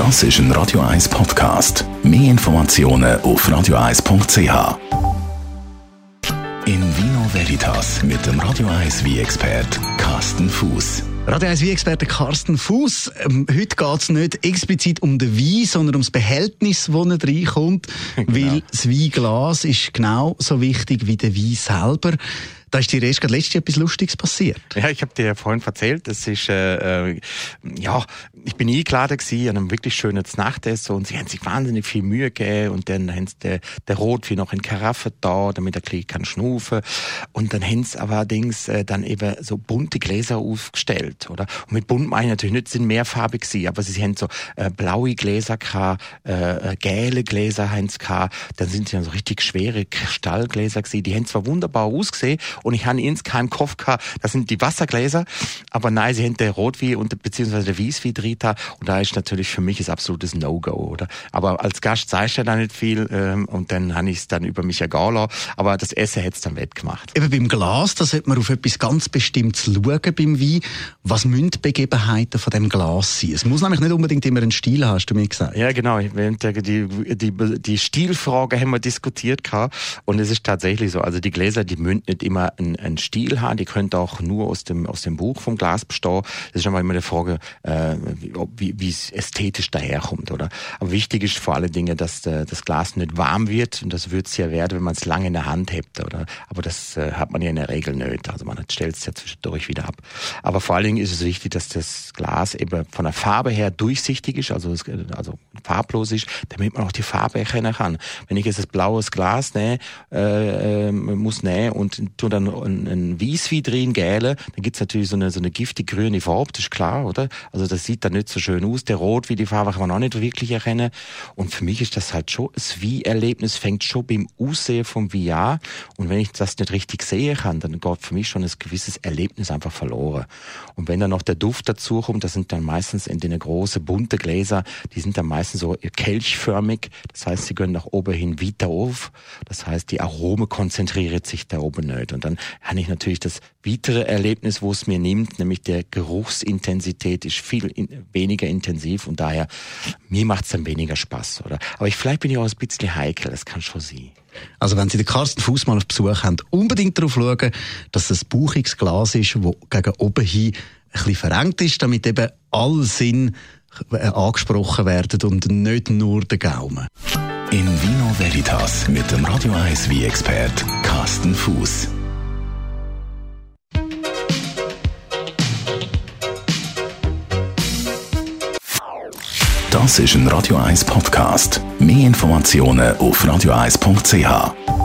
Das ist ein Radio 1 Podcast. Mehr Informationen auf radio1.ch. In Vino Veritas mit dem Radio 1 wie expert Carsten Fuß. Radio 1 Wie-Experte Carsten Fuß. Ähm, heute geht es nicht explizit um den Wein, sondern um das Behältnis, das er reinkommt. Genau. Weil das Weinglas ist genau so wichtig wie der Wein selber. Da ist dir erst letztes etwas Lustiges passiert. Ja, ich habe dir ja vorhin erzählt, das ist, äh, äh, ja, ich bin eingeladen gewesen an einem wirklich schönen Nachtessen und sie haben sich wahnsinnig viel Mühe gegeben und dann haben sie der, der Rotwein noch in Karaffe da, damit er gleich kann schnufen und dann haben sie allerdings äh, dann eben so bunte Gläser aufgestellt, oder? Und mit bunt meine ich natürlich nicht, sind mehrfarbig gewesen, aber sie haben so äh, blaue Gläser gehabt, äh, äh gelbe Gläser haben sie gehabt, dann sind sie dann so richtig schwere Kristallgläser gewesen, die haben zwar wunderbar ausgesehen und ich habe insgeheim Kopf gehabt, das sind die Wassergläser, aber nein, sie haben der Rotwein und beziehungsweise der Wieswein drin und da ist natürlich für mich ein absolutes No-Go, oder? Aber als Gast sagst du ja da nicht viel ähm, und dann habe ich es dann über mich ergehen lassen, aber das Essen hat es dann wettgemacht. Eben beim Glas, da sollte man auf etwas ganz Bestimmtes schauen beim Wein. Was müssen die Begebenheiten von dem Glas sein? Es muss nämlich nicht unbedingt immer einen Stil haben, hast du mir gesagt. Ja, genau. Die, die, die Stilfrage haben wir diskutiert gehabt und es ist tatsächlich so, also die Gläser, die müssen nicht immer einen, einen Stil haben, die können auch nur aus dem, aus dem Buch vom Glas bestehen. Das ist immer die Frage, äh, wie, wie es ästhetisch daherkommt, oder? Aber wichtig ist vor allen Dingen, dass äh, das Glas nicht warm wird und das wird es ja werden, wenn man es lange in der Hand hebt, oder? Aber das äh, hat man ja in der Regel nicht. Also man stellt es ja zwischendurch wieder ab. Aber vor allen Dingen ist es wichtig, dass das Glas eben von der Farbe her durchsichtig ist, also, also farblos ist, damit man auch die Farbe erkennen kann. Wenn ich jetzt das blaues Glas nähe, äh, äh, muss nähen und tu dann ein, ein Wieswein drin gäle, dann gibt's natürlich so eine, so eine giftig grüne Farbe, das ist klar, oder? Also das sieht dann nicht so schön aus. Der Rot wie die Farbe kann man auch nicht wirklich erkennen. Und für mich ist das halt schon, das Wie-Erlebnis fängt schon beim Aussehen vom Wie an. Und wenn ich das nicht richtig sehen kann, dann geht für mich schon ein gewisses Erlebnis einfach verloren. Und wenn dann noch der Duft dazu kommt, das sind dann meistens in den großen bunte Gläser, die sind dann meistens so kelchförmig. Das heißt, sie gehen nach oben hin weiter auf. Das heißt, die Arome konzentriert sich da oben nicht. Und dann habe ich natürlich das weitere Erlebnis, wo es mir nimmt, nämlich der Geruchsintensität ist viel in, weniger intensiv und daher, mir macht es dann weniger Spaß, oder? Aber ich, vielleicht bin ich auch ein bisschen heikel, das kann schon sein. Also wenn Sie den Carsten Fuß mal auf Besuch haben, unbedingt darauf schauen, dass es ein bauchiges Glas ist, das gegen oben hin ein bisschen verengt ist, damit eben alle Sinn angesprochen werden und nicht nur der Gaumen. In Vino Veritas mit dem Radio 1 wie expert Carsten Fuß. Das ist ein Radio 1 Podcast. Mehr Informationen auf radio1.ch.